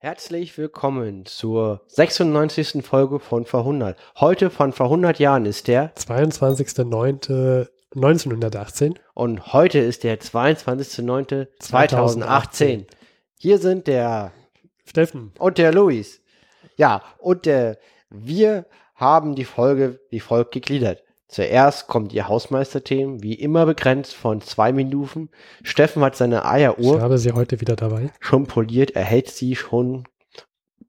Herzlich willkommen zur 96. Folge von Verhundert. Heute von vor 100 Jahren ist der 22.09.1918 und heute ist der 22.09.2018. Hier sind der Steffen. und der Luis. Ja, und äh, wir haben die Folge wie folgt gegliedert. Zuerst kommt ihr Hausmeisterthemen, wie immer begrenzt von zwei Minuten. Steffen hat seine Ich Eieruhr habe sie heute wieder dabei. schon poliert, er hält sie schon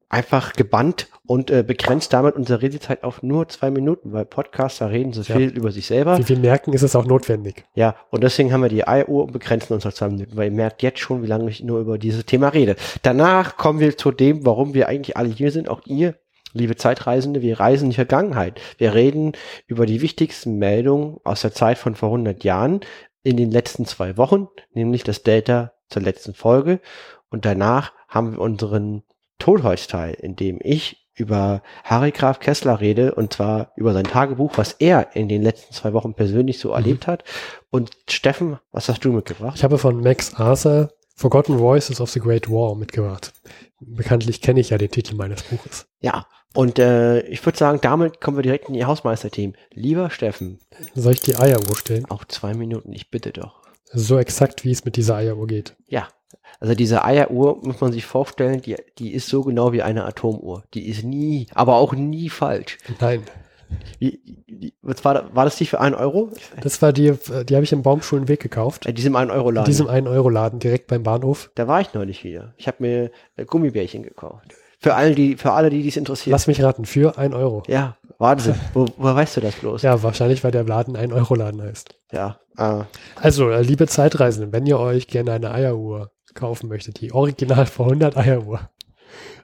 einfach gebannt und äh, begrenzt damit unsere Redezeit auf nur zwei Minuten, weil Podcaster reden so Ja. viel über sich selber. Wie wir merken, ist es auch notwendig. Ja, und deswegen haben wir die Eieruhr und begrenzen uns auf zwei Minuten, weil ihr merkt jetzt schon, wie lange ich nur über dieses Thema rede. Danach kommen wir zu dem, warum wir eigentlich alle hier sind, auch ihr, liebe Zeitreisende, wir reisen in die Vergangenheit. Wir reden über die wichtigsten Meldungen aus der Zeit von vor 100 Jahren in den letzten zwei Wochen, nämlich das Delta zur letzten Folge. Und danach haben wir unseren Tolholz-Teil, in dem ich über Harry Graf Kessler rede, und zwar über sein Tagebuch, was er in den letzten zwei Wochen persönlich so erlebt hat. Und Steffen, was hast du mitgebracht? Ich habe von Max Arthur Forgotten Voices of the Great War mitgebracht. Bekanntlich kenne ich ja den Titel meines Buches. Ja, und äh, ich würde sagen, damit kommen wir direkt in ihr Hausmeisterteam. Lieber Steffen, Soll ich die Eieruhr stellen? auch zwei Minuten, ich bitte doch. So exakt, wie es mit dieser Eieruhr geht. Ja, also diese Eieruhr muss man sich vorstellen, die, die ist so genau wie eine Atomuhr. Die ist nie, aber auch nie falsch. Nein, Wie, was war, war das die für einen Euro? das war die, die habe ich im Baumschulenweg gekauft. In diesem einen Euro In Laden. diesem 1-Euro-Laden direkt beim Bahnhof. da war ich neulich wieder. Ich habe mir äh, Gummibärchen gekauft. Für alle, die, für alle, die dies interessiert. Lass mich raten, für 1 Euro. Ja, Wahnsinn. Wo, woher weißt du das bloß? Ja, wahrscheinlich, weil der Laden 1-Euro-Laden heißt. Ja. Äh, Also, äh, liebe Zeitreisenden, wenn ihr euch gerne eine Eieruhr kaufen möchtet, die original vor 100 Eieruhr,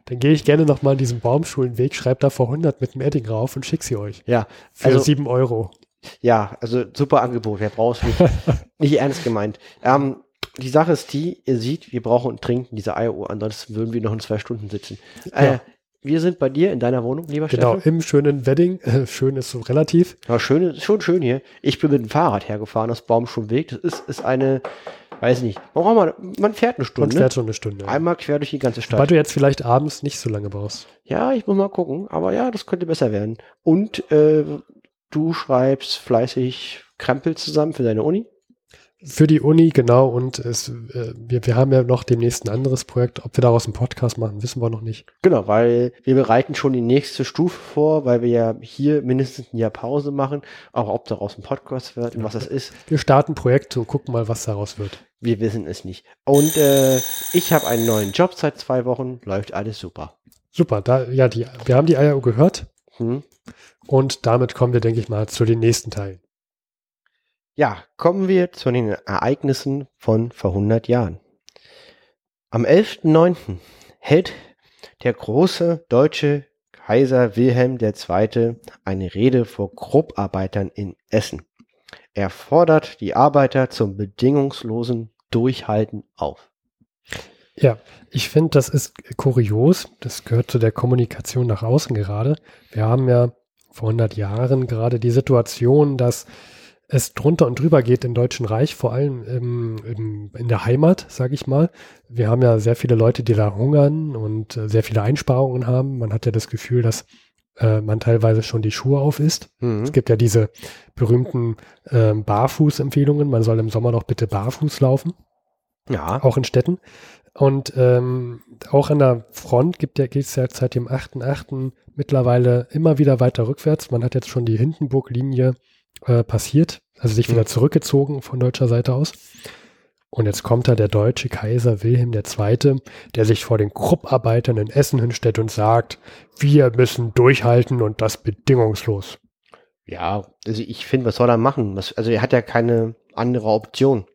dann gehe ich gerne nochmal in diesen Baumschulenweg, schreibe da vor 100 mit dem Edding rauf und schick sie euch. ja. Für Also- 7 Euro. Ja, also super Angebot, wer braucht nicht, nicht ernst gemeint. Ähm, die Sache ist die, ihr seht, wir brauchen und trinken diese Eieruhr, ansonsten würden wir noch in zwei Stunden sitzen. Äh, Ja. Wir sind bei dir in deiner Wohnung, lieber Genau, Steffen. im schönen Wedding. Äh, schön ist so relativ. Ja, schön, ist schon schön hier. Ich bin mit dem Fahrrad hergefahren aus Baumschulweg. Das ist, ist eine, weiß nicht, man, mal, man fährt eine Man Stunde. fährt schon eine Stunde. Einmal quer durch die ganze Weil Stadt. du jetzt vielleicht abends nicht so lange brauchst. Ja, ich muss mal gucken, aber ja, das könnte besser werden. Und äh, du schreibst fleißig Krempel zusammen für deine Uni. Für die Uni, genau. Und es, äh, wir, wir haben ja noch demnächst ein anderes Projekt. Ob wir daraus einen Podcast machen, wissen wir noch nicht. Genau, weil wir bereiten schon die nächste Stufe vor, weil wir ja hier mindestens ein Jahr Pause machen. Auch ob daraus ein Podcast wird und was das ist, Wir starten Projekte und gucken mal, was daraus wird. wir wissen es nicht. Und äh, ich habe einen neuen Job seit zwei Wochen, läuft alles super. Super, da, ja, die, wir haben die Eieruhr gehört. Hm? Und damit kommen wir, denke ich mal, zu den nächsten Teilen. Ja, kommen wir zu den Ereignissen von vor 100 Jahren. Am 11.09. hält der große deutsche Kaiser Wilhelm II. eine Rede vor Grupparbeitern in Essen. Er fordert die Arbeiter zum bedingungslosen Durchhalten auf. Ja, ich finde, das ist kurios. Das gehört zu der Kommunikation nach außen gerade. Wir haben ja vor 100 Jahren gerade die Situation, dass es drunter und drüber geht im Deutschen Reich, vor allem im, im, in der Heimat, sage ich mal. Wir haben ja sehr viele Leute, die da hungern und äh, sehr viele Einsparungen haben. Man hat ja das Gefühl, dass äh, man teilweise schon die Schuhe auf isst. Mhm. Es gibt ja diese berühmten ähm, Barfuß-Empfehlungen. Man soll im Sommer doch bitte barfuß laufen Ja, auch in Städten. Und ähm, auch an der Front gibt es ja seit dem 8.8. mittlerweile immer wieder weiter rückwärts. Man hat jetzt schon die Hindenburg-Linie äh, passiert, also sich wieder Mhm. zurückgezogen von deutscher Seite aus. Und jetzt kommt da der deutsche Kaiser Wilhelm II., der sich vor den Grupparbeitern in Essen hinstellt und sagt, wir müssen durchhalten und das bedingungslos. ja, also ich finde, was soll er machen? Was, also er hat ja keine andere Option.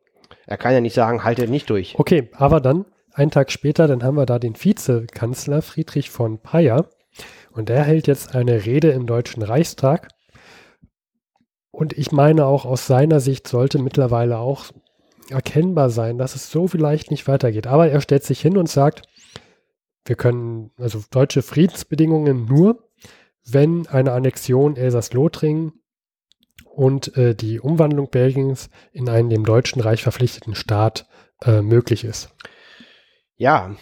Er kann ja nicht sagen, halte nicht durch. Okay, aber dann, einen Tag später, dann haben wir da den Vizekanzler Friedrich von Payer und der hält jetzt eine Rede im Deutschen Reichstag. Und ich meine auch aus seiner Sicht sollte mittlerweile auch erkennbar sein, dass es so vielleicht nicht weitergeht. Aber er stellt sich hin und sagt, wir können, also deutsche Friedensbedingungen nur, wenn eine Annexion Elsass-Lothringen und äh, die Umwandlung Belgiens in einen dem Deutschen Reich verpflichteten Staat äh, möglich ist. Ja,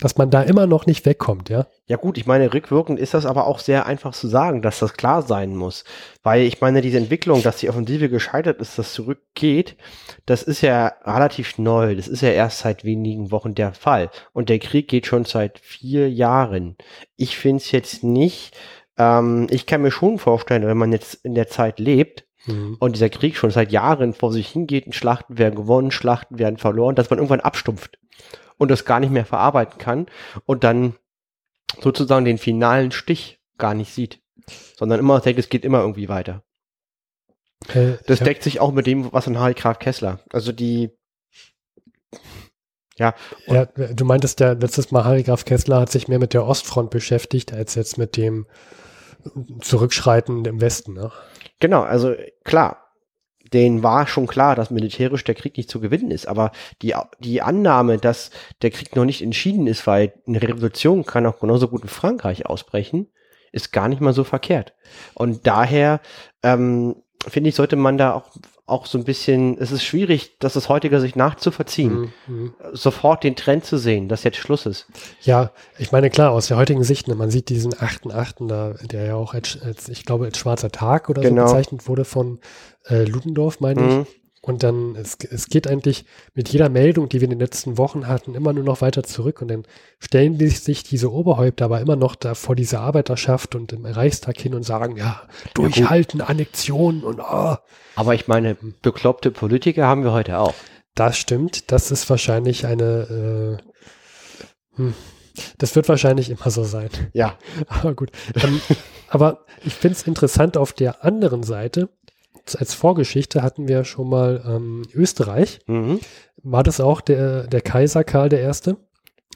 dass man da immer noch nicht wegkommt, ja? Ja gut, ich meine, rückwirkend ist das aber auch sehr einfach zu sagen, dass das klar sein muss. Weil ich meine, diese Entwicklung, dass die Offensive gescheitert ist, dass zurückgeht, das ist ja relativ neu. Das ist ja erst seit wenigen Wochen der Fall. Und der Krieg geht schon seit vier Jahren. Ich finde es jetzt nicht, ähm, ich kann mir schon vorstellen, wenn man jetzt in der Zeit lebt, mhm. und dieser Krieg schon seit Jahren vor sich hingeht, und Schlachten werden gewonnen, Schlachten werden verloren, dass man irgendwann abstumpft und das gar nicht mehr verarbeiten kann und dann sozusagen den finalen Stich gar nicht sieht, sondern immer denkt, es geht immer irgendwie weiter. Äh, das deckt sich auch mit dem, was an Harry Graf Kessler. Also die ja. ja. Du meintest ja letztes Mal, Harry Graf Kessler hat sich mehr mit der Ostfront beschäftigt, als jetzt mit dem Zurückschreiten im Westen. Ne? Genau, also klar, denen war schon klar, dass militärisch der Krieg nicht zu gewinnen ist. Aber die, die Annahme, dass der Krieg noch nicht entschieden ist, weil eine Revolution kann auch genauso gut in Frankreich ausbrechen, ist gar nicht mal so verkehrt. Und daher ähm, finde ich, sollte man da auch, auch so ein bisschen, es ist schwierig, das aus heutiger Sicht nachzuverziehen, mhm, mhm. sofort den Trend zu sehen, dass jetzt Schluss ist. Ja, ich meine, klar, aus der heutigen Sicht, ne, man sieht diesen 8.8., da, der ja auch als, als, ich glaube, als schwarzer Tag oder genau. so bezeichnet wurde von äh, Ludendorff, meine mhm. ich. Und dann, es, es geht eigentlich mit jeder Meldung, die wir in den letzten Wochen hatten, immer nur noch weiter zurück. Und dann stellen die sich diese Oberhäupter aber immer noch da vor diese Arbeiterschaft und im Reichstag hin und sagen, ja, durchhalten, Annexion und oh. Aber ich meine, bekloppte Politiker haben wir heute auch. Das stimmt. Das ist wahrscheinlich eine, äh, hm, das wird wahrscheinlich immer so sein. Ja. Aber gut. Ähm, aber ich finde es interessant auf der anderen Seite, als Vorgeschichte hatten wir schon mal ähm, Österreich. Mhm. War das auch der, der Kaiser Karl I.,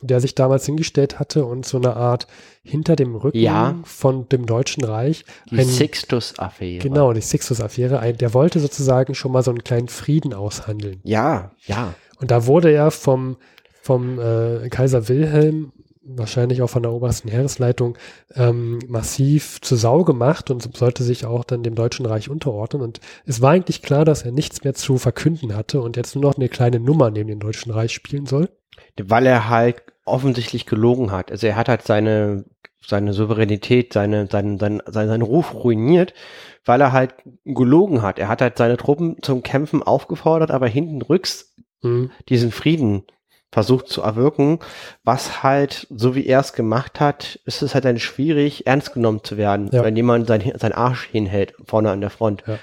der sich damals hingestellt hatte und so eine Art hinter dem Rücken ja. von dem Deutschen Reich. Die Sixtus-Affäre. Genau, die Sixtus-Affäre. Der wollte sozusagen schon mal so einen kleinen Frieden aushandeln. Ja, ja. Und da wurde er vom, vom äh, Kaiser Wilhelm wahrscheinlich auch von der obersten Heeresleitung ähm, massiv zur Sau gemacht und sollte sich auch dann dem Deutschen Reich unterordnen. Und es war eigentlich klar, dass er nichts mehr zu verkünden hatte und jetzt nur noch eine kleine Nummer neben dem Deutschen Reich spielen soll. Weil er halt offensichtlich gelogen hat. Also er hat halt seine, seine Souveränität, seine, seinen, seinen, seinen, seinen Ruf ruiniert, weil er halt gelogen hat. Er hat halt seine Truppen zum Kämpfen aufgefordert, aber hinten rücks mhm. diesen Frieden versucht zu erwirken, was halt, so wie er es gemacht hat, ist es halt dann schwierig, ernst genommen zu werden, ja. wenn jemand sein, sein Arsch hinhält, vorne an der Front. Ja.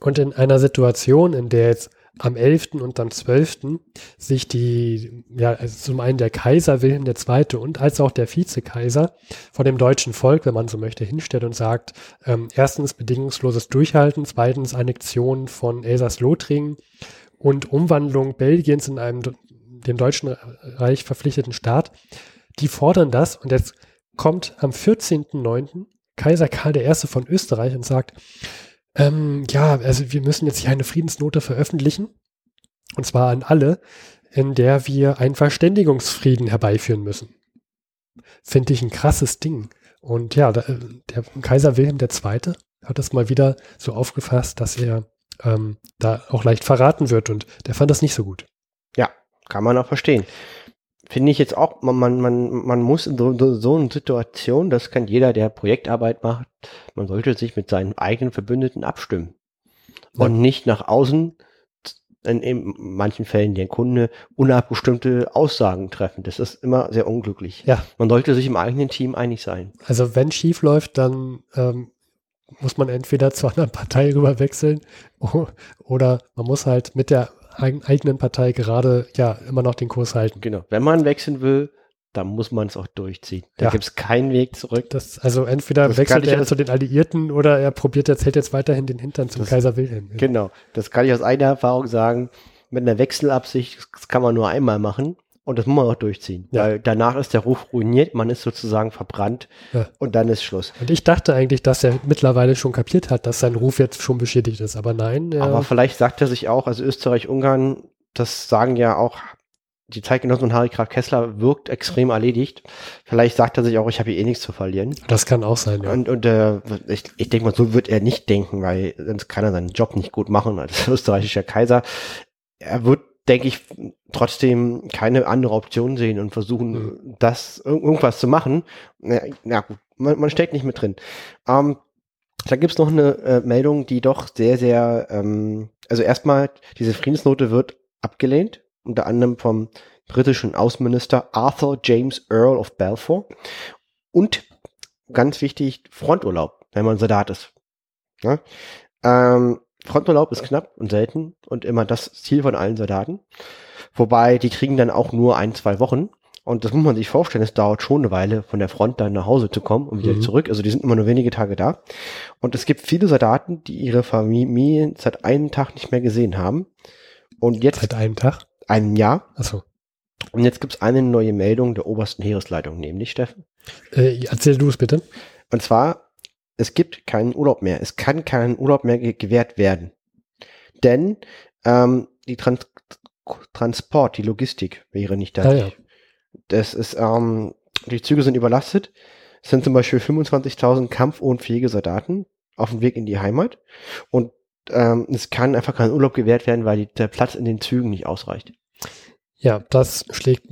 Und in einer Situation, in der jetzt am 11. und am 12. sich die, ja, also zum einen der Kaiser Wilhelm II. und als auch der Vizekaiser vor dem deutschen Volk, wenn man so möchte, hinstellt und sagt, ähm, erstens bedingungsloses Durchhalten, zweitens Annexion von Elsass-Lothringen und Umwandlung Belgiens in einem dem Deutschen Reich verpflichteten Staat, die fordern das und jetzt kommt am 14.09. Kaiser Karl I. von Österreich und sagt, ähm, ja, also wir müssen jetzt hier eine Friedensnote veröffentlichen und zwar an alle, in der wir einen Verständigungsfrieden herbeiführen müssen. Finde ich ein krasses Ding. Und ja, der, der Kaiser Wilhelm II. hat das mal wieder so aufgefasst, dass er ähm, da auch leicht verraten wird und der fand das nicht so gut. Kann man auch verstehen. Finde ich jetzt auch, man, man, man, man muss in so, so, so einer Situation, das kann jeder, der Projektarbeit macht, man sollte sich mit seinen eigenen Verbündeten abstimmen. Ja. Und nicht nach außen in, in manchen Fällen der Kunde unabgestimmte Aussagen treffen. Das ist immer sehr unglücklich. Ja. Man sollte sich im eigenen Team einig sein. Also wenn schief läuft, dann ähm, muss man entweder zur anderen Partei rüber wechseln oder man muss halt mit der eigenen Partei gerade ja immer noch den Kurs halten. Genau. Wenn man wechseln will, dann muss man es auch durchziehen. Da ja. gibt es keinen Weg zurück. Das, also entweder das wechselt er zu den Alliierten oder er probiert jetzt, hält jetzt weiterhin den Hintern zum das, Kaiser Wilhelm. Genau. Das kann ich aus eigener Erfahrung sagen. Mit einer Wechselabsicht, das kann man nur einmal machen. Und das muss man auch durchziehen. Ja. Weil danach ist der Ruf ruiniert, man ist sozusagen verbrannt ja. und dann ist Schluss. Und ich dachte eigentlich, dass er mittlerweile schon kapiert hat, dass sein Ruf jetzt schon beschädigt ist, aber nein. Aber vielleicht sagt er sich auch, also Österreich-Ungarn, das sagen ja auch die Zeitgenossen und Harry Graf Kessler wirkt extrem erledigt. Vielleicht sagt er sich auch, ich habe hier eh nichts zu verlieren. Das kann auch sein, ja. Und, und äh, ich, ich denke mal, so wird er nicht denken, weil sonst kann er seinen Job nicht gut machen als österreichischer Kaiser. Er wird denke ich, trotzdem keine andere Option sehen und versuchen, Mhm. das irgendwas zu machen. Na, na gut, man, man steckt nicht mit drin. Ähm, da gibt's noch eine äh, Meldung, die doch sehr, sehr, ähm, also erstmal, diese Friedensnote wird abgelehnt, unter anderem vom britischen Außenminister Arthur James Earl of Balfour und ganz wichtig, Fronturlaub, wenn man Soldat ist. Ja? Ähm, Fronturlaub ist knapp und selten und immer das Ziel von allen Soldaten. Wobei die kriegen dann auch nur ein, zwei Wochen. Und das muss man sich vorstellen, es dauert schon eine Weile, von der Front dann nach Hause zu kommen und wieder Mhm. zurück. Also die sind immer nur wenige Tage da. Und es gibt viele Soldaten, die ihre Familien seit einem Tag nicht mehr gesehen haben. Und jetzt Seit einem Tag. einem Jahr. Achso. Und jetzt gibt es eine neue Meldung der obersten Heeresleitung, nämlich Steffen. Äh, erzähl du es bitte. Und zwar, es gibt keinen Urlaub mehr. Es kann kein Urlaub mehr ge gewährt werden. Denn ähm, die Trans Transport, die Logistik wäre nicht da. Ah, ja. Das ist, ähm, die Züge sind überlastet. Es sind zum Beispiel 25.000 kampfunfähige Soldaten auf dem Weg in die Heimat. Und ähm, es kann einfach kein Urlaub gewährt werden, weil die, der Platz in den Zügen nicht ausreicht. Ja, das schlägt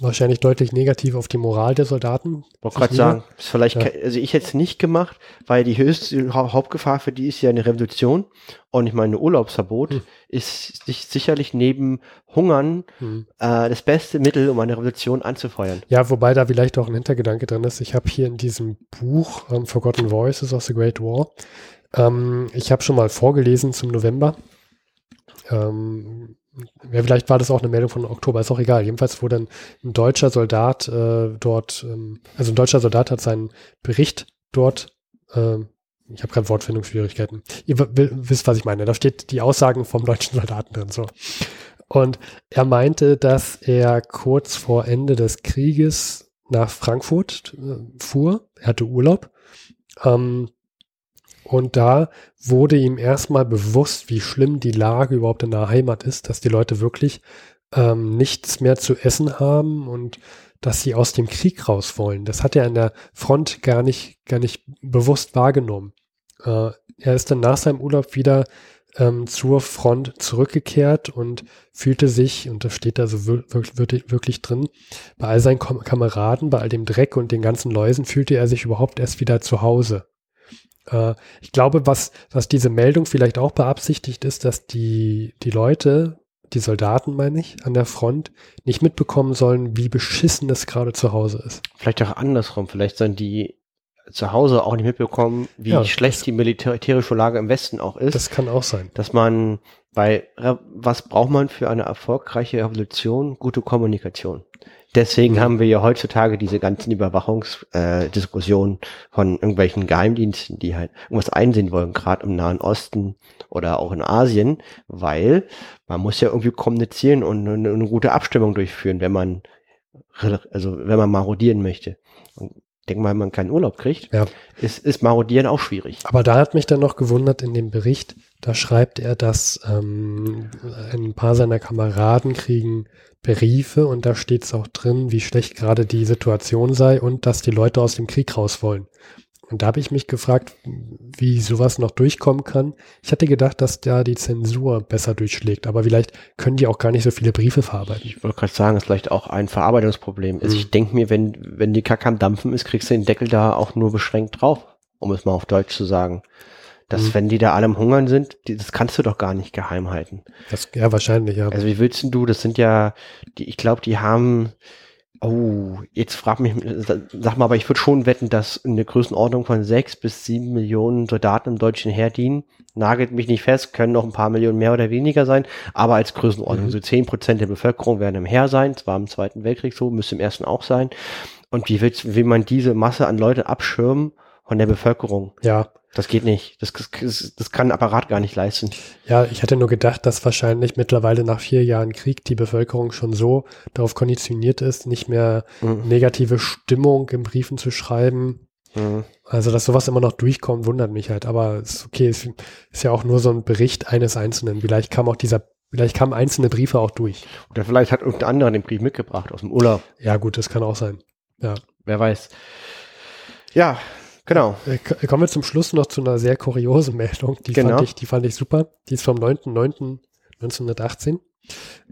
wahrscheinlich deutlich negativ auf die Moral der Soldaten. wollte sich gerade sagen, ist vielleicht, Ja. also ich hätte es nicht gemacht, weil die höchste Hau- Hauptgefahr für die ist ja eine Revolution und ich meine Urlaubsverbot Hm. ist sich sicherlich neben Hungern Hm. äh, das beste Mittel, um eine Revolution anzufeuern. Ja, wobei da vielleicht auch ein Hintergedanke drin ist. Ich habe hier in diesem Buch ähm, Forgotten Voices of the Great War, ähm, ich habe schon mal vorgelesen zum November. Ähm, ja, vielleicht war das auch eine Meldung von Oktober, ist auch egal. Jedenfalls wurde ein, ein deutscher Soldat äh, dort, ähm, also ein deutscher Soldat hat seinen Bericht dort, ähm, ich habe gerade Wortfindungsschwierigkeiten. Ihr wisst, was ich meine. Da steht die Aussagen vom deutschen Soldaten drin. So. Und er meinte, dass er kurz vor Ende des Krieges nach Frankfurt äh, fuhr. Er hatte Urlaub. Ähm, und da wurde ihm erstmal bewusst, wie schlimm die Lage überhaupt in der Heimat ist, dass die Leute wirklich ähm, nichts mehr zu essen haben und dass sie aus dem Krieg raus wollen. Das hat er an der Front gar nicht, gar nicht bewusst wahrgenommen. Äh, er ist dann nach seinem Urlaub wieder ähm, zur Front zurückgekehrt und fühlte sich, und das steht da so wir- wirklich, wirklich, drin, bei all seinen Kameraden, bei all dem Dreck und den ganzen Läusen fühlte er sich überhaupt erst wieder zu Hause. Äh, ich glaube, was, was diese Meldung vielleicht auch beabsichtigt ist, dass die, die Leute, die Soldaten meine ich, an der Front nicht mitbekommen sollen, wie beschissen es gerade zu Hause ist. Vielleicht auch andersrum, vielleicht sollen die zu Hause auch nicht mitbekommen, wie Ja, schlecht das- die militärische Lage im Westen auch ist. Das kann auch sein. dass man bei, Re- was braucht man für eine erfolgreiche Revolution? Gute Kommunikation. Deswegen haben wir ja heutzutage diese ganzen Überwachungsdiskussionen äh, von irgendwelchen Geheimdiensten, die halt irgendwas einsehen wollen, gerade im Nahen Osten oder auch in Asien, weil man muss ja irgendwie kommunizieren und eine, eine gute Abstimmung durchführen, wenn man also wenn man marodieren möchte. Und denk mal, wenn man keinen Urlaub kriegt, Ja. ist, ist marodieren auch schwierig. Aber da hat mich dann noch gewundert in dem Bericht, da schreibt er, dass ähm, ein paar seiner Kameraden kriegen Briefe und da steht es auch drin, wie schlecht gerade die Situation sei und dass die Leute aus dem Krieg raus wollen. Und da habe ich mich gefragt, wie sowas noch durchkommen kann. Ich hatte gedacht, dass da die Zensur besser durchschlägt, aber vielleicht können die auch gar nicht so viele Briefe verarbeiten. Ich wollte gerade sagen, es ist vielleicht auch ein Verarbeitungsproblem. Also Mhm. ich denke mir, wenn, wenn die Kacke am Dampfen ist, kriegst du den Deckel da auch nur beschränkt drauf, um es mal auf Deutsch zu sagen. Dass, Mhm. wenn die da alle am Hungern sind, die, das kannst du doch gar nicht geheim halten. Das, ja, wahrscheinlich, ja. Also wie willst denn du, das sind ja, die, ich glaube, die haben, oh, jetzt frag mich, sag mal, aber ich würde schon wetten, dass in der Größenordnung von sechs bis sieben Millionen Soldaten im deutschen Heer dienen. Nagelt mich nicht fest, können noch ein paar Millionen mehr oder weniger sein, aber als Größenordnung, Mhm. so zehn Prozent der Bevölkerung werden im Heer sein, zwar im Zweiten Weltkrieg so, müsste im Ersten auch sein. Und wie willst, will man diese Masse an Leute abschirmen von der Bevölkerung? Ja, Das geht nicht. Das, das, das kann ein Apparat gar nicht leisten. Ja, ich hätte nur gedacht, dass wahrscheinlich mittlerweile nach vier Jahren Krieg die Bevölkerung schon so darauf konditioniert ist, nicht mehr Mhm. negative Stimmung in Briefen zu schreiben. Mhm. Also, dass sowas immer noch durchkommt, wundert mich halt. Aber ist okay, es ist ja auch nur so ein Bericht eines Einzelnen. Vielleicht kam auch dieser, vielleicht kamen einzelne Briefe auch durch. Oder vielleicht hat irgendein anderer den Brief mitgebracht aus dem Urlaub. Ja, gut, das kann auch sein. Ja. Wer weiß. Ja, genau. Äh, k- Kommen wir zum Schluss noch zu einer sehr kuriosen Meldung. Die, Genau. fand, ich, die fand ich super. Die ist vom 9.9.1918.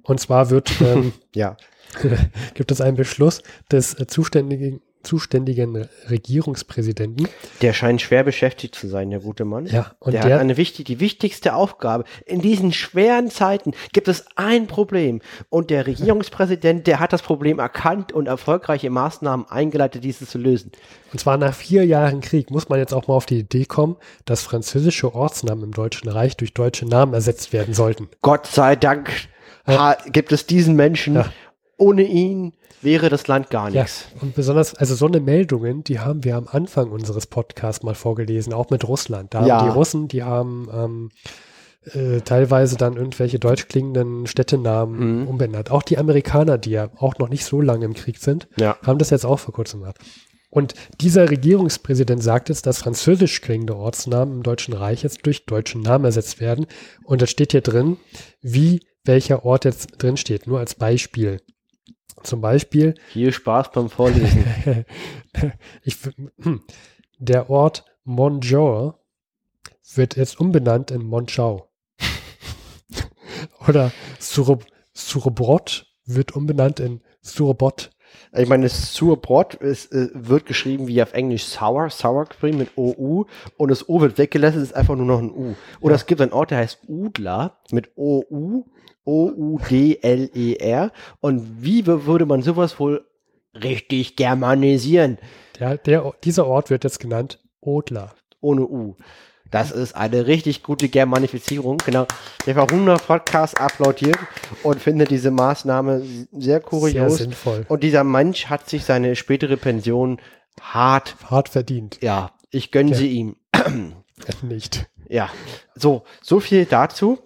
Und zwar wird, ähm, Ja. gibt es einen Beschluss des äh, zuständigen, zuständigen Regierungspräsidenten. Der scheint schwer beschäftigt zu sein, der gute Mann. Ja, und der, der, hat eine wichtig, die wichtigste Aufgabe. In diesen schweren Zeiten gibt es ein Problem. Und der Regierungspräsident, der hat das Problem erkannt und erfolgreiche Maßnahmen eingeleitet, dieses zu lösen. und zwar nach vier Jahren Krieg muss man jetzt auch mal auf die Idee kommen, dass französische Ortsnamen im Deutschen Reich durch deutsche Namen ersetzt werden sollten. Gott sei Dank ha, gibt es diesen Menschen. Ja. Ohne ihn wäre das Land gar Ja, nichts. und besonders, also so eine Meldungen, die haben wir am Anfang unseres Podcasts mal vorgelesen, auch mit Russland. Da Ja. haben die Russen, die haben ähm, äh, teilweise dann irgendwelche deutsch klingenden Städtenamen Mhm. umbenannt. Auch die Amerikaner, die ja auch noch nicht so lange im Krieg sind, Ja. haben das jetzt auch vor kurzem gemacht. Und dieser Regierungspräsident sagt jetzt, dass französisch klingende Ortsnamen im Deutschen Reich jetzt durch deutsche Namen ersetzt werden. Und das steht hier drin, wie welcher Ort jetzt drin steht. Nur als Beispiel. Zum Beispiel Viel Spaß beim Vorlesen. ich, hm. der Ort Monjor wird jetzt umbenannt in Monschau. Oder Surob, Surobrot wird umbenannt in Surobot. Ich meine, das Surbrot ist, äh, wird geschrieben wie auf Englisch Sour, Sour Cream mit OU und das O wird weggelassen, ist einfach nur noch ein U. Oder Ja. es gibt einen Ort, der heißt Udler mit OU, O-U-D-L-E-R E und wie würde man sowas wohl richtig germanisieren Der, der, dieser Ort wird jetzt genannt Odler. ohne U? Das ist eine richtig gute Germanifizierung. Genau. Der Verhunder Podcast applaudiert und findet diese Maßnahme sehr Sehr kurios. sinnvoll. Und dieser Mensch hat sich seine spätere Pension hart, Hart verdient. ja, ich gönne Ja. sie ihm. Nicht. Ja, so, so viel dazu.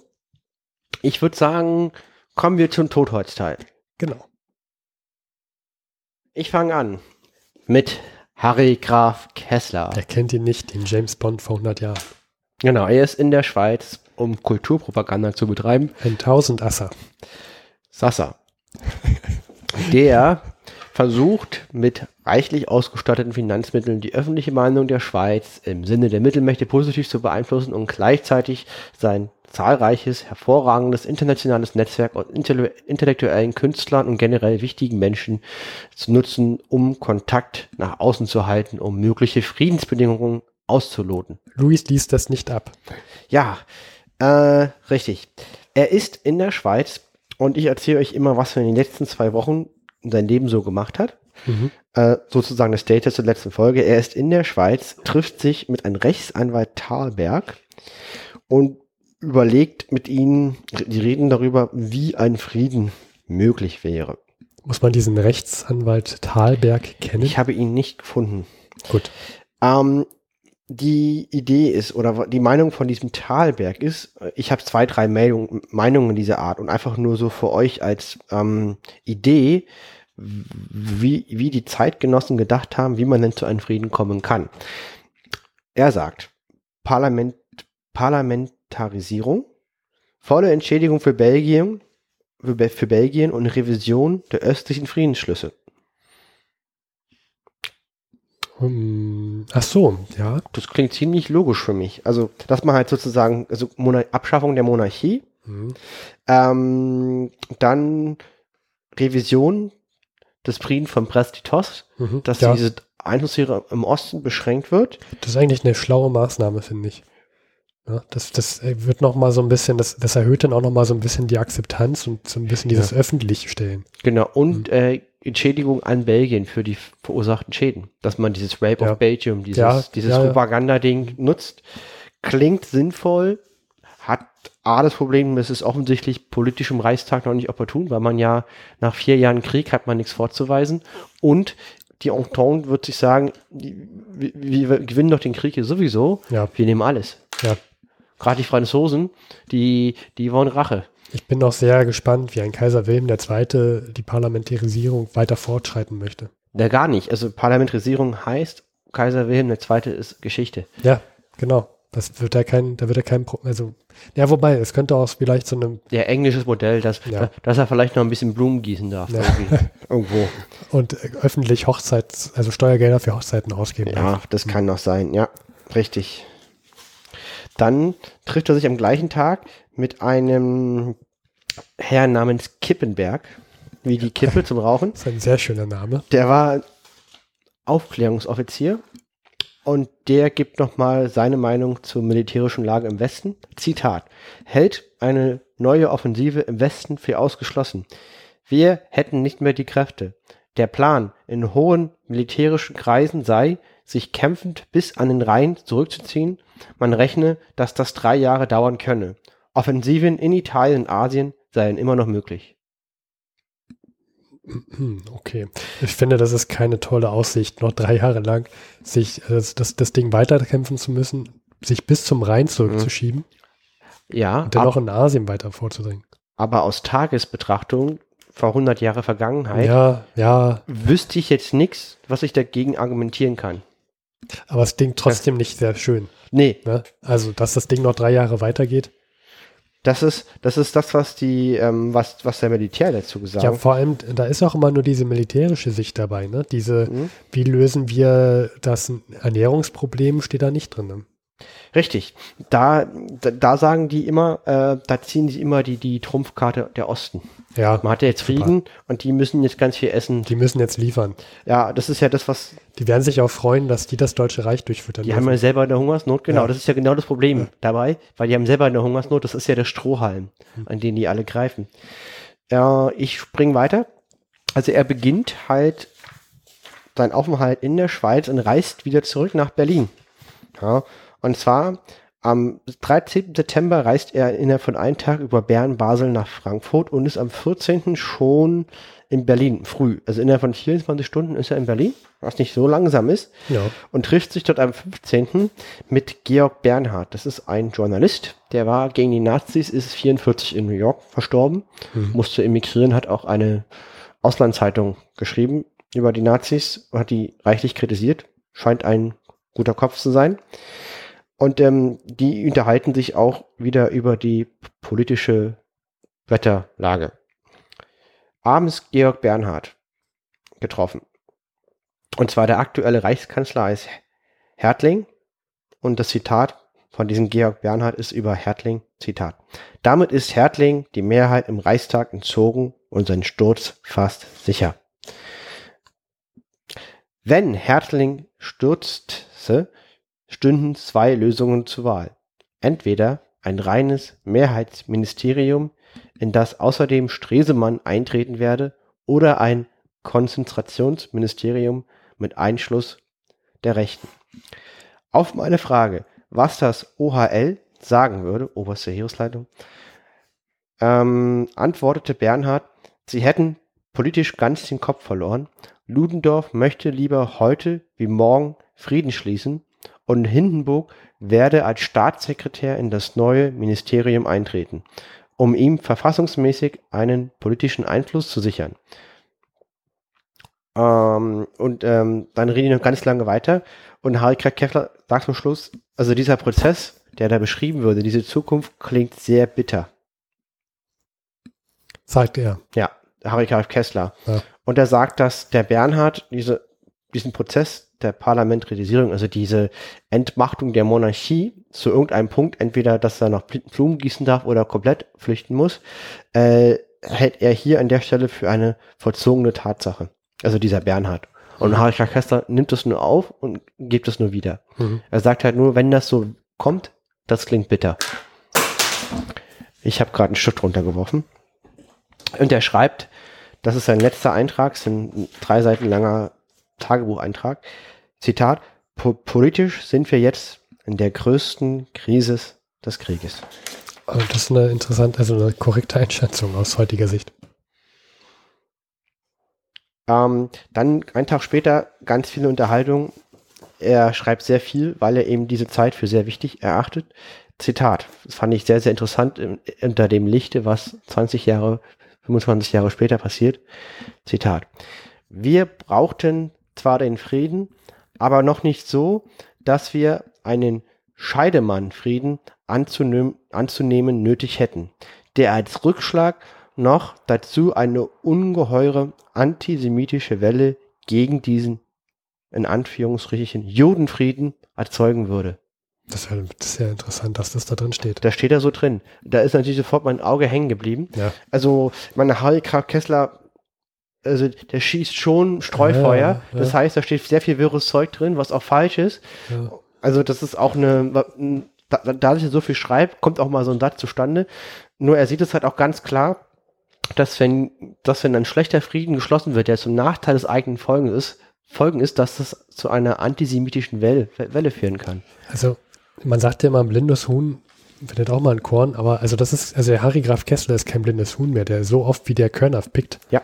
Ich würde sagen, kommen wir zum Totholzteil. Genau. Ich fange an mit Harry Graf Kessler. Wer kennt ihn nicht, den James Bond vor 100 Jahren? Genau, er ist in der Schweiz, um Kulturpropaganda zu betreiben. Ein Tausendasser. Sasa. Der versucht mit reichlich ausgestatteten Finanzmitteln die öffentliche Meinung der Schweiz im Sinne der Mittelmächte positiv zu beeinflussen und gleichzeitig sein zahlreiches, hervorragendes internationales Netzwerk aus intelle- intellektuellen Künstlern und generell wichtigen Menschen zu nutzen, um Kontakt nach außen zu halten, um mögliche Friedensbedingungen auszuloten. Luis liest das nicht ab. Ja, äh, richtig. Er ist in der Schweiz und ich erzähle euch immer, was er in den letzten zwei Wochen in seinem Leben so gemacht hat. Mhm. Äh, sozusagen das Status der letzten Folge. Er ist in der Schweiz, trifft sich mit einem Rechtsanwalt Thalberg und überlegt mit ihnen, die reden darüber, wie ein Frieden möglich wäre. Muss man diesen Rechtsanwalt Thalberg kennen? Ich habe ihn nicht gefunden. Gut. Ähm, die Idee ist, oder die Meinung von diesem Talberg ist, äh, ich habe zwei, drei Meldung, Meinungen dieser Art und einfach nur so für euch als ähm, Idee, wie, wie die Zeitgenossen gedacht haben, wie man denn zu einem Frieden kommen kann. Er sagt, Parlament, Parlamentarisierung, volle Entschädigung für Belgien, für, für Belgien und Revision der östlichen Friedensschlüsse. Ach so, ja. Das klingt ziemlich logisch für mich. Also, dass man halt sozusagen, also Monar Abschaffung der Monarchie, Mhm. ähm, dann Revision des Frieden von Brest-Litovsk, Mhm. dass ja, diese Einflusssphäre im Osten beschränkt wird. das ist eigentlich eine schlaue Maßnahme, finde ich. Ja, das, das äh, wird noch mal so ein bisschen, das, das erhöht dann auch noch mal so ein bisschen die Akzeptanz und so ein bisschen dieses öffentlich stellen. Genau. Und Mhm. äh, Entschädigung an Belgien für die verursachten Schäden. Dass man dieses Rape Ja. of Belgium, dieses, Ja, dieses ja. Propagandading nutzt. Klingt sinnvoll, hat A das Problem, es ist offensichtlich politisch im Reichstag noch nicht opportun, weil man ja nach vier Jahren Krieg hat man nichts vorzuweisen. Und die Entente wird sich sagen, wir, wir gewinnen doch den Krieg hier sowieso, wir nehmen alles. Gerade die Franzosen, die, die wollen Rache. Ich bin auch sehr gespannt, wie ein Kaiser Wilhelm II. die Parlamentarisierung weiter fortschreiten möchte. Ja, gar nicht. Also Parlamentarisierung heißt, Kaiser Wilhelm II. ist Geschichte. Ja, genau. Das wird er kein, da wird er kein, also, ja, wobei, es könnte auch vielleicht so eine, Der englisches Modell, dass, Ja. dass er vielleicht noch ein bisschen Blumen gießen darf. Ja. Irgendwo. und äh, öffentlich Hochzeits, also Steuergelder für Hochzeiten ausgeben. Ja, darf. das kann noch sein. Ja, richtig. Dann trifft er sich am gleichen Tag mit einem Herr namens Kippenberg, wie die Kippe zum Rauchen. Das ist ein sehr schöner Name. Der war Aufklärungsoffizier und der gibt nochmal seine Meinung zur militärischen Lage im Westen. Zitat. Hält eine neue Offensive im Westen für ausgeschlossen. Wir hätten nicht mehr die Kräfte. Der Plan in hohen militärischen Kreisen sei, sich kämpfend bis an den Rhein zurückzuziehen. Man rechne, dass das drei Jahre dauern könne. Offensiven in Italien und Asien seien immer noch möglich. Okay. Ich finde, das ist keine tolle Aussicht, noch drei Jahre lang sich äh, das, das, das Ding weiterkämpfen zu müssen, sich bis zum Rhein zurückzuschieben Ja, und dann noch in Asien weiter vorzudringen. aber aus Tagesbetrachtung vor 100 Jahre Vergangenheit Ja, ja, wüsste ich jetzt nichts, was ich dagegen argumentieren kann. Aber es klingt trotzdem nicht sehr schön. Nee, Ne? Also, dass das Ding noch drei Jahre weitergeht. das ist das, ist das was die, ähm, was, was der Militär dazu gesagt Ja, hat. vor allem, da ist auch immer nur diese militärische Sicht dabei. Ne? Diese, Mhm. wie lösen wir das Ernährungsproblem, steht da nicht drin. Ne? Richtig. Da, da, da sagen die immer, äh, da ziehen sie immer die, die Trumpfkarte der Osten. Ja, Man hat ja jetzt Super. Frieden und die müssen jetzt ganz viel essen. die müssen jetzt liefern. Ja, das ist ja das, was Die werden sich auch freuen, dass die das Deutsche Reich durchfüttern Die haben ja selber eine Hungersnot, genau. Ja. Das ist ja genau das Problem dabei, weil die haben selber eine Hungersnot. Das ist ja der Strohhalm, an den die alle greifen. Äh, ich spring weiter. Also er beginnt halt seinen Aufenthalt in der Schweiz und reist wieder zurück nach Berlin. Ja, und zwar am 13. September reist er innerhalb von einem Tag über Bern, Basel nach Frankfurt und ist am 14. schon in Berlin, früh. Also innerhalb von 24 Stunden ist er in Berlin, was nicht so langsam ist Ja, und trifft sich dort am 15. mit Georg Bernhard. Das ist ein Journalist, der war gegen die Nazis, ist 44 in New York verstorben, musste emigrieren, hat auch eine Auslandszeitung geschrieben über die Nazis, hat die reichlich kritisiert, scheint ein guter Kopf zu sein. Und ähm, die unterhalten sich auch wieder über die politische Wetterlage. Abends Georg Bernhard getroffen. Und zwar der aktuelle Reichskanzler ist Hertling. Und das Zitat von diesem Georg Bernhard ist über Hertling, Zitat. Damit ist Hertling die Mehrheit im Reichstag entzogen und sein Sturz fast sicher. Wenn Hertling stürzte, stünden zwei Lösungen zur Wahl. Entweder ein reines Mehrheitsministerium, in das außerdem Stresemann eintreten werde, oder ein Konzentrationsministerium mit Einschluss der Rechten. Auf meine Frage, was das OHL sagen würde, oberste Heeresleitung, ähm, antwortete Bernhard, sie hätten politisch ganz den Kopf verloren. Ludendorff möchte lieber heute wie morgen Frieden schließen und Hindenburg werde als Staatssekretär in das neue Ministerium eintreten, um ihm verfassungsmäßig einen politischen Einfluss zu sichern. Ähm, und ähm, dann reden die noch ganz lange weiter und Harry Kessler sagt zum Schluss, also dieser Prozess, der da beschrieben würde, diese Zukunft klingt sehr bitter. sagt er. Ja, Harry Kessler. Ja. Und er sagt, dass der Bernhard diese, diesen Prozess der Parlamentarisierung, also diese Entmachtung der Monarchie zu irgendeinem Punkt, entweder, dass er noch Blumen gießen darf oder komplett flüchten muss, äh, hält er hier an der Stelle für eine vollzogene Tatsache. Also dieser Bernhard. Und Harry Craig Kessler nimmt es nur auf und gibt es nur wieder. Mhm. Er sagt halt nur, wenn das so kommt, das klingt bitter. Ich habe gerade einen Stift runtergeworfen. Und er schreibt, das ist sein letzter Eintrag, ein drei Seiten langer Tagebucheintrag. Zitat, "Po- politisch sind wir jetzt in der größten Krise des Krieges. Also das ist eine interessante, also eine korrekte Einschätzung aus heutiger Sicht. Ähm, dann einen Tag später ganz viele Unterhaltung. Er schreibt sehr viel, weil er eben diese Zeit für sehr wichtig erachtet. Zitat, das fand ich sehr, sehr interessant im- unter dem Lichte, was 20 Jahre, 25 Jahre später passiert. Zitat, wir brauchten zwar den Frieden, aber noch nicht so, dass wir einen Scheidemann-Frieden anzunehmen, anzunehmen nötig hätten, der als Rückschlag noch dazu eine ungeheure antisemitische Welle gegen diesen in Anführungsstrichen Judenfrieden erzeugen würde. Das ist, ja, das ist ja interessant, dass das da drin steht. Da steht er so drin. Da ist natürlich sofort mein Auge hängen geblieben. Ja. Also, meine Harry Graf Kessler, also der schießt schon Streufeuer. Ja. Das heißt, da steht sehr viel wirres Zeug drin, was auch falsch ist. Also, das ist auch eine, da, dadurch, dass er so viel schreibt, kommt auch mal so ein Satz zustande. Nur er sieht es halt auch ganz klar, dass wenn, dass wenn ein schlechter Frieden geschlossen wird, der zum Nachteil des eigenen Folgen ist, Folgen ist, dass das zu einer antisemitischen Welle, Welle führen kann. Also, man sagt ja immer, ein blindes Huhn findet auch mal ein Korn, aber also das ist, also der Harry Graf Kessler ist kein blindes Huhn mehr, der so oft wie der Körner pickt. Ja.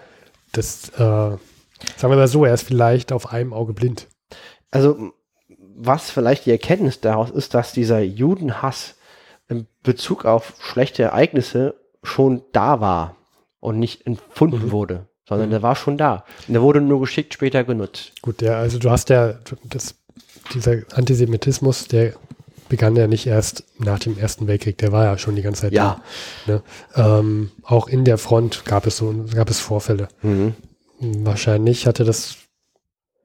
Das, äh, sagen wir mal so, er ist vielleicht auf einem Auge blind. Also, was vielleicht die Erkenntnis daraus ist, dass dieser Judenhass in Bezug auf schlechte Ereignisse schon da war und nicht empfunden Mhm. wurde, sondern Mhm. der war schon da. Und der wurde nur geschickt später genutzt. Gut, der, also du hast ja, das, dieser Antisemitismus, der begann ja nicht erst nach dem Ersten Weltkrieg, der war ja schon die ganze Zeit Ja. da. Ne? Ähm, auch in der Front gab es so, gab es Vorfälle. Mhm. Wahrscheinlich hatte das,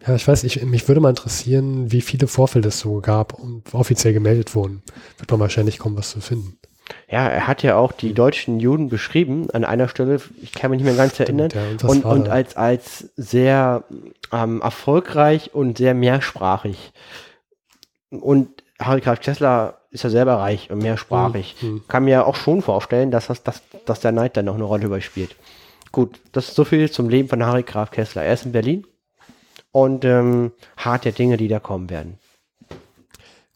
ja, ich weiß, ich, mich würde mal interessieren, wie viele Vorfälle es so gab und offiziell gemeldet wurden. Wird man wahrscheinlich kommen, was zu finden. Ja, er hat ja auch die deutschen Juden beschrieben an einer Stelle, ich kann mich nicht mehr ganz erinnern, ja, und und, und als, als sehr ähm, erfolgreich und sehr mehrsprachig. Und Harry Graf Kessler ist ja selber reich und mehrsprachig. Hm. Kann mir auch schon vorstellen, dass, das, dass, dass der Neid dann noch eine Rolle überspielt. Gut, das ist so viel zum Leben von Harry Graf Kessler. Er ist in Berlin und ähm, hart der Dinge, die da kommen werden.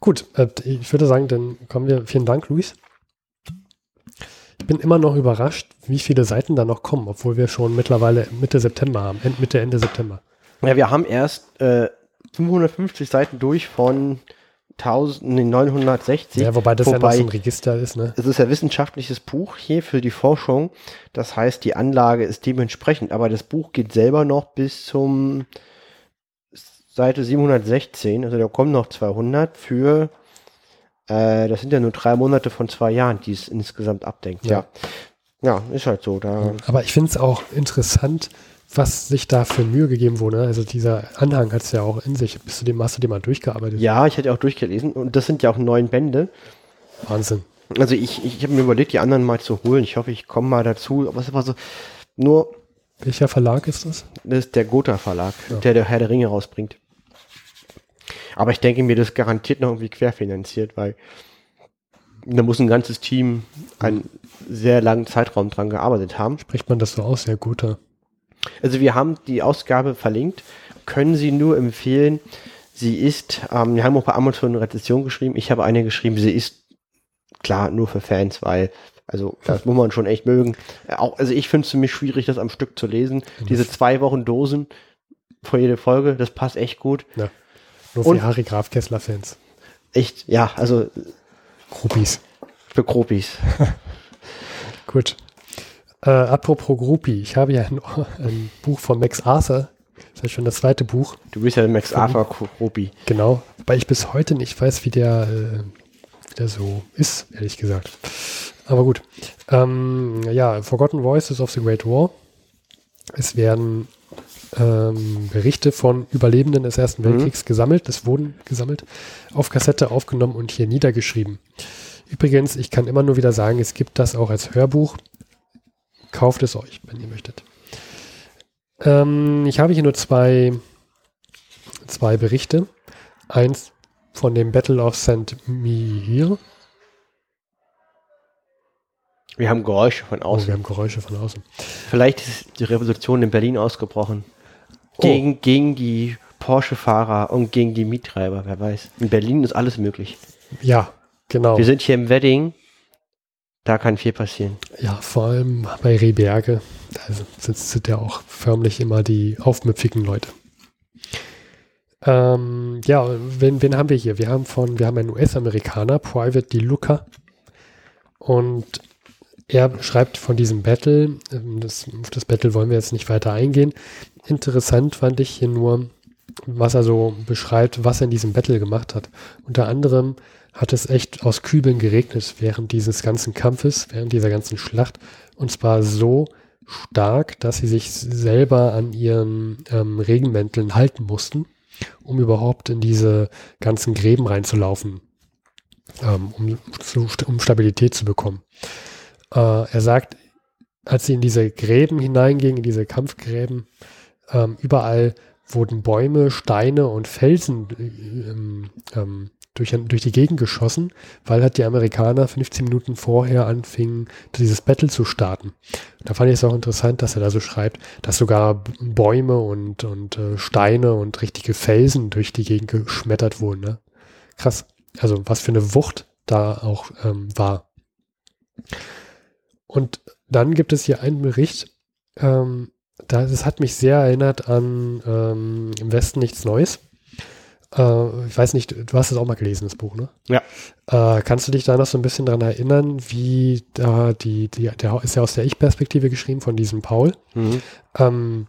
Gut, äh, ich würde sagen, dann kommen wir. Vielen Dank, Luis. Ich bin immer noch überrascht, wie viele Seiten da noch kommen, obwohl wir schon mittlerweile Mitte September haben, Mitte, Ende September. Ja, wir haben erst äh, 550 Seiten durch von 1960. Ja, wobei das ja wobei- noch so ein Register ist, ne? Es ist ja wissenschaftliches Buch hier für die Forschung. Das heißt, die Anlage ist dementsprechend, aber das Buch geht selber noch bis zum Seite 716. Also da kommen noch 200 für, äh, das sind ja nur drei Monate von zwei Jahren, die es insgesamt abdenkt. Ja, ja, ist halt so. Da, Aber ich finde es auch interessant, was sich da für Mühe gegeben wurde. Also dieser Anhang hat es ja auch in sich. Bist du dem, hast du den mal durchgearbeitet? ja, ich hatte auch durchgelesen und das sind ja auch neun Bände. Wahnsinn. Also ich, ich, habe mir überlegt, die anderen mal zu holen. Ich hoffe, ich komme mal dazu. Aber es war so, nur Welcher Verlag ist das? Das ist der Gotha Verlag, Ja. der der Herr der Ringe rausbringt. Aber ich denke mir, das garantiert noch irgendwie querfinanziert, weil da muss ein ganzes Team einen sehr langen Zeitraum dran gearbeitet haben. Spricht man das so aus? Ja, guter. Also wir haben die Ausgabe verlinkt, können Sie nur empfehlen. Sie ist, ähm, wir haben auch bei Amazon eine Rezension geschrieben. Ich habe eine geschrieben, sie ist klar nur für Fans, weil also das muss man schon echt mögen. Äh, Auch, also ich finde es ziemlich schwierig, das am Stück zu lesen. Diese zwei Wochen Dosen vor jede Folge, das passt echt gut. Nur für Und- Harry Graf Kessler Fans. Echt, ja, also Groupies. für Gropis. Gut. Äh, apropos Groupie, ich habe ja ein, ein Buch von Max Arthur. Das ist ja schon das zweite Buch. Du bist ja Max Arthur Gropi. Genau. Weil ich bis heute nicht weiß, wie der, äh, wie der so ist, ehrlich gesagt. Aber gut. Ähm, ja, Forgotten Voices of the Great War. Es werden ähm, Berichte von Überlebenden des Ersten Mhm. Weltkriegs gesammelt. Es wurden gesammelt, auf Kassette aufgenommen und hier niedergeschrieben. Übrigens, ich kann immer nur wieder sagen, es gibt das auch als Hörbuch. Kauft es euch, wenn ihr möchtet. Ähm, ich habe hier nur zwei, zwei Berichte. Eins von dem Battle of St. Mihir. Wir haben Geräusche von Oh, außen. wir haben Geräusche von außen. Vielleicht ist die Revolution in Berlin ausgebrochen. Oh. Gegen, gegen die Porsche-Fahrer und gegen die Miettreiber, wer weiß. In Berlin ist alles möglich. Ja, genau. Wir sind hier im Wedding. Da kann viel passieren. Ja, vor allem bei Rehberge. Da sind, ja auch förmlich immer die aufmüpfigen Leute. Ähm, ja, wen, wen haben wir hier? Wir haben von, wir haben einen US-Amerikaner, Private DeLuca. Und er schreibt von diesem Battle, ähm, das, auf das Battle wollen wir jetzt nicht weiter eingehen. Interessant fand ich hier nur, was er so beschreibt, was er in diesem Battle gemacht hat. Unter anderem hat es echt aus Kübeln geregnet während dieses ganzen Kampfes, während dieser ganzen Schlacht. Und zwar so stark, dass sie sich selber an ihren ähm, Regenmänteln halten mussten, um überhaupt in diese ganzen Gräben reinzulaufen. ähm, um, um Stabilität zu bekommen. Äh, er sagt, als sie in diese Gräben hineingingen, in diese Kampfgräben, ähm, überall wurden Bäume, Steine und Felsen äh, ähm, ähm durch, durch die Gegend geschossen, weil halt die Amerikaner 15 Minuten vorher anfingen, dieses Battle zu starten. Da fand ich es auch interessant, dass er da so schreibt, dass sogar Bäume und, und äh, Steine und richtige Felsen durch die Gegend geschmettert wurden. Ne? Krass. Also was für eine Wucht da auch ähm, war. Und dann gibt es hier einen Bericht, ähm, das hat mich sehr erinnert an ähm, Im Westen nichts Neues. Äh, ich weiß nicht, du hast es auch mal gelesen, das Buch, ne? Ja. Äh, kannst du dich da noch so ein bisschen dran erinnern, wie da die, die der ist ja aus der Ich-Perspektive geschrieben von diesem Paul, mhm. ähm,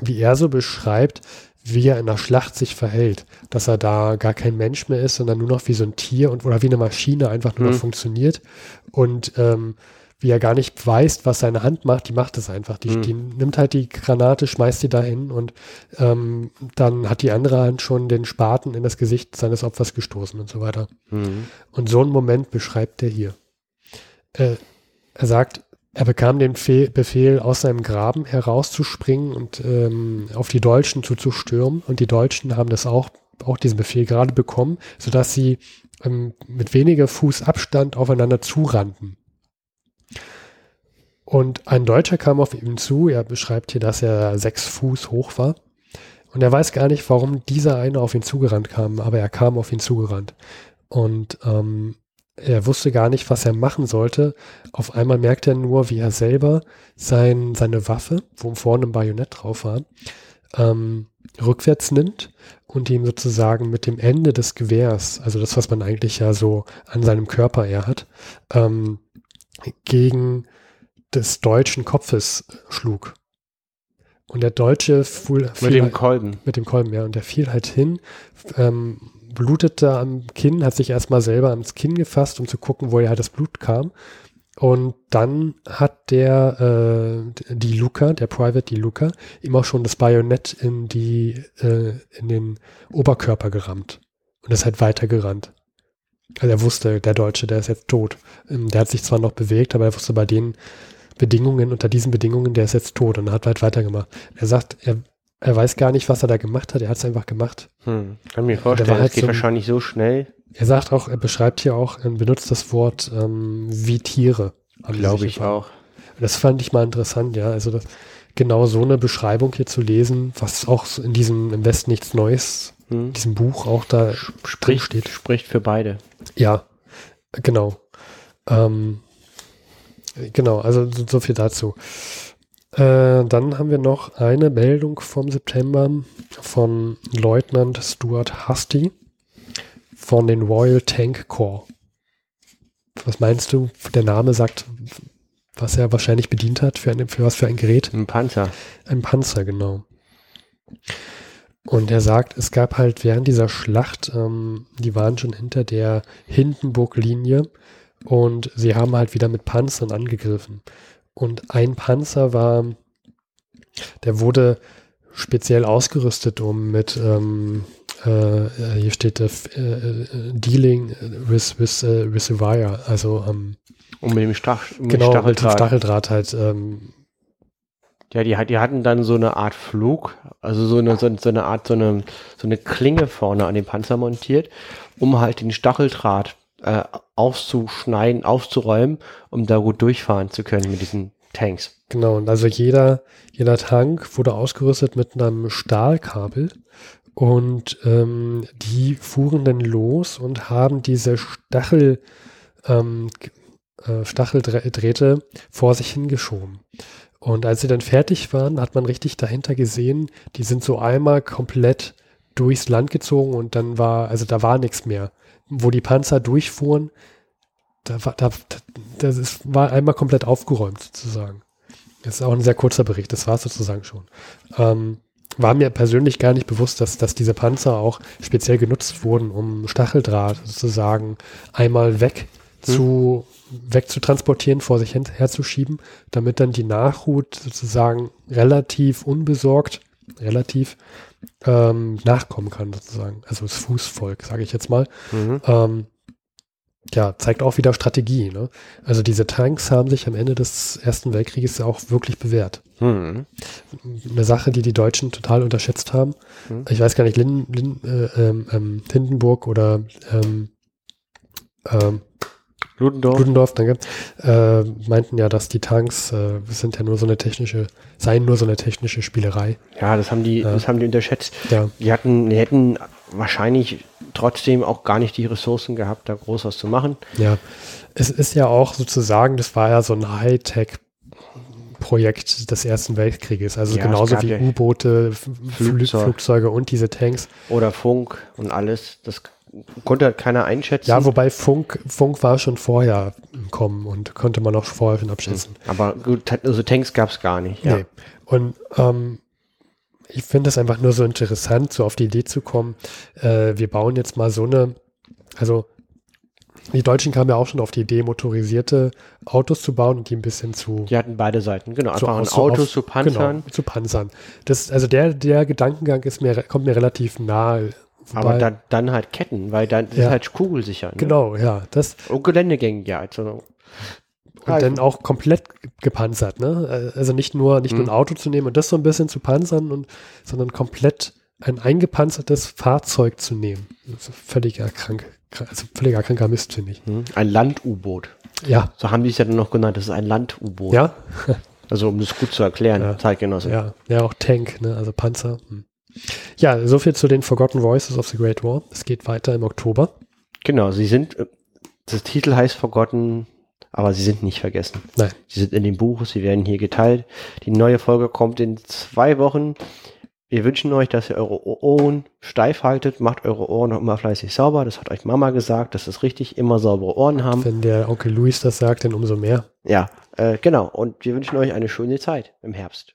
wie er so beschreibt, wie er in der Schlacht sich verhält, dass er da gar kein Mensch mehr ist, sondern nur noch wie so ein Tier und oder wie eine Maschine einfach nur mhm. noch funktioniert und ähm, wie er gar nicht weiß, was seine Hand macht, die macht es einfach. Die, mhm. die nimmt halt die Granate, schmeißt die dahin und ähm, dann hat die andere Hand schon den Spaten in das Gesicht seines Opfers gestoßen und so weiter. Mhm. Und so einen Moment beschreibt er hier. Äh, er sagt, er bekam den Fe Befehl, aus seinem Graben herauszuspringen und ähm, auf die Deutschen zuzustürmen. Und die Deutschen haben das auch, auch diesen Befehl gerade bekommen, sodass sie ähm, mit weniger Fuß Abstand aufeinander zurannten. Und ein Deutscher kam auf ihn zu, er beschreibt hier, dass er sechs Fuß hoch war. Und er weiß gar nicht, warum dieser eine auf ihn zugerannt kam, aber er kam auf ihn zugerannt. Und ähm, er wusste gar nicht, was er machen sollte. Auf einmal merkt er nur, wie er selber sein, seine Waffe, wo vorne ein Bajonett drauf war, ähm, rückwärts nimmt und ihm sozusagen mit dem Ende des Gewehrs, also das, was man eigentlich ja so an seinem Körper eher hat, ähm, gegen des deutschen Kopfes schlug. Und der Deutsche fuhl, mit dem halt, Kolben. Mit dem Kolben, ja. Und der fiel halt hin, ähm, blutete am Kinn, hat sich erstmal selber ans Kinn gefasst, um zu gucken, woher halt das Blut kam. Und dann hat der, äh, die Luca, der Private, die Luca, ihm auch schon das Bajonett in die, äh, in den Oberkörper gerammt. Und ist halt weitergerannt. Also er wusste, der Deutsche, der ist jetzt tot. Ähm, der hat sich zwar noch bewegt, aber er wusste bei denen, Bedingungen, unter diesen Bedingungen, der ist jetzt tot und hat halt weitergemacht. Er sagt, er, er weiß gar nicht, was er da gemacht hat, er hat es einfach gemacht. Hm. Kann mir vorstellen, halt das geht so, wahrscheinlich so schnell. Er sagt auch, er beschreibt hier auch, er benutzt das Wort ähm, wie Tiere. Glaube ich auch. Das fand ich mal interessant, ja. Also das, genau so eine Beschreibung hier zu lesen, was auch in diesem im Westen nichts Neues, hm. diesem Buch auch da spricht, steht. Spricht für beide. Ja, genau. Ähm, Genau, also so viel dazu. Äh, dann haben wir noch eine Meldung vom September von Leutnant Stuart Husty von den Royal Tank Corps. Was meinst du? Der Name sagt, was er wahrscheinlich bedient hat, für, ein, für was für ein Gerät? Ein Panzer. Ein Panzer, genau. Und er sagt, es gab halt während dieser Schlacht, ähm, die waren schon hinter der Hindenburg-Linie, und sie haben halt wieder mit Panzern angegriffen. Und ein Panzer war, der wurde speziell ausgerüstet, um mit, ähm, äh, hier steht äh, äh, Dealing with, with äh, Reservoir, also ähm, um mit dem Stach, mit genau, Stacheldraht. Mit Stacheldraht halt. Ähm, ja, die, die hatten dann so eine Art Flug, also so eine, so, so eine Art, so eine, so eine Klinge vorne an dem Panzer montiert, um halt den Stacheldraht äh, aufzuschneiden, aufzuräumen, um da gut durchfahren zu können mit diesen Tanks. Genau, und also jeder, jeder Tank wurde ausgerüstet mit einem Stahlkabel und ähm, die fuhren dann los und haben diese Stachel, ähm, äh, Stacheldrähte vor sich hingeschoben. Und als sie dann fertig waren, hat man richtig dahinter gesehen, die sind so einmal komplett durchs Land gezogen und dann war, also da war nichts mehr wo die Panzer durchfuhren, da war, da, das ist, war einmal komplett aufgeräumt sozusagen. Das ist auch ein sehr kurzer Bericht, das war es sozusagen schon. Ähm, war mir persönlich gar nicht bewusst, dass, dass diese Panzer auch speziell genutzt wurden, um Stacheldraht sozusagen einmal weg hm. zu weg zu transportieren, vor sich herzuschieben, damit dann die Nachhut sozusagen relativ unbesorgt, relativ ähm, nachkommen kann, sozusagen. Also das Fußvolk, sage ich jetzt mal. Mhm. Ähm, ja, zeigt auch wieder Strategie. Ne? Also diese Tanks haben sich am Ende des Ersten Weltkrieges ja auch wirklich bewährt. Hm. Eine Sache, die die Deutschen total unterschätzt haben. Hm. Ich weiß gar nicht, Lin, Lin, äh, ähm, ähm, Hindenburg oder ähm, ähm, Ludendorff. Ludendorff, danke, äh, meinten ja, dass die Tanks äh, sind ja nur so eine technische, seien nur so eine technische Spielerei. Ja, das haben die, Ja. das haben die unterschätzt. Ja, Die hatten, die hätten wahrscheinlich trotzdem auch gar nicht die Ressourcen gehabt, da groß was zu machen. ja. Es ist ja auch sozusagen, das war ja so ein Hightech-Projekt des Ersten Weltkrieges. Also Ja, genauso wie U-Boote, F- Flü Flugzeug. Flugzeuge und diese Tanks. Oder Funk und alles. Das konnte halt keiner einschätzen. Ja, wobei Funk, Funk war schon vorher im Kommen und konnte man auch vorher schon abschätzen. Aber gut, also Tanks gab es gar nicht. Ja. Nee. Und ähm, ich finde es einfach nur so interessant, so auf die Idee zu kommen, äh, wir bauen jetzt mal so eine, also die Deutschen kamen ja auch schon auf die Idee, motorisierte Autos zu bauen und die ein bisschen zu, Die hatten beide Seiten, genau. zu Einfach ein Auto auf- zu panzern. Genau, zu panzern. Das, also der, der Gedankengang ist mir, kommt mir relativ nahe. Aber dann, dann halt Ketten, weil dann Ja. ist halt kugelsicher. Ne? Genau, ja. Das, Und geländegängig, ja. Also, Und dann auch komplett gepanzert, ne? Also nicht nur, nicht nur ein Mhm. Auto zu nehmen und das so ein bisschen zu panzern, und, sondern komplett ein eingepanzertes Fahrzeug zu nehmen. Ist völliger krank, also völliger kranker Mist, finde ich. hm, ein Land-U-Boot. Ja, So haben die es ja dann noch genannt. Das ist ein Land-U-Boot. ja, Also um das gut zu erklären, Ja. Zeitgenosse. ja, ja, auch Tank, ne? Also Panzer. Hm. Ja, so viel zu den Forgotten Voices of the Great War. Es geht weiter im Oktober. Genau, sie sind, äh, das Titel heißt Forgotten, aber sie sind nicht vergessen. Nein. Sie sind in dem Buch, sie werden hier geteilt. Die neue Folge kommt in zwei Wochen. Wir wünschen euch, dass ihr eure Ohren steif haltet, macht eure Ohren auch immer fleißig sauber. Das hat euch Mama gesagt, das ist richtig, immer saubere Ohren haben. Wenn der Onkel Luis das sagt, dann umso mehr. Ja, äh, genau. Und wir wünschen euch eine schöne Zeit im Herbst.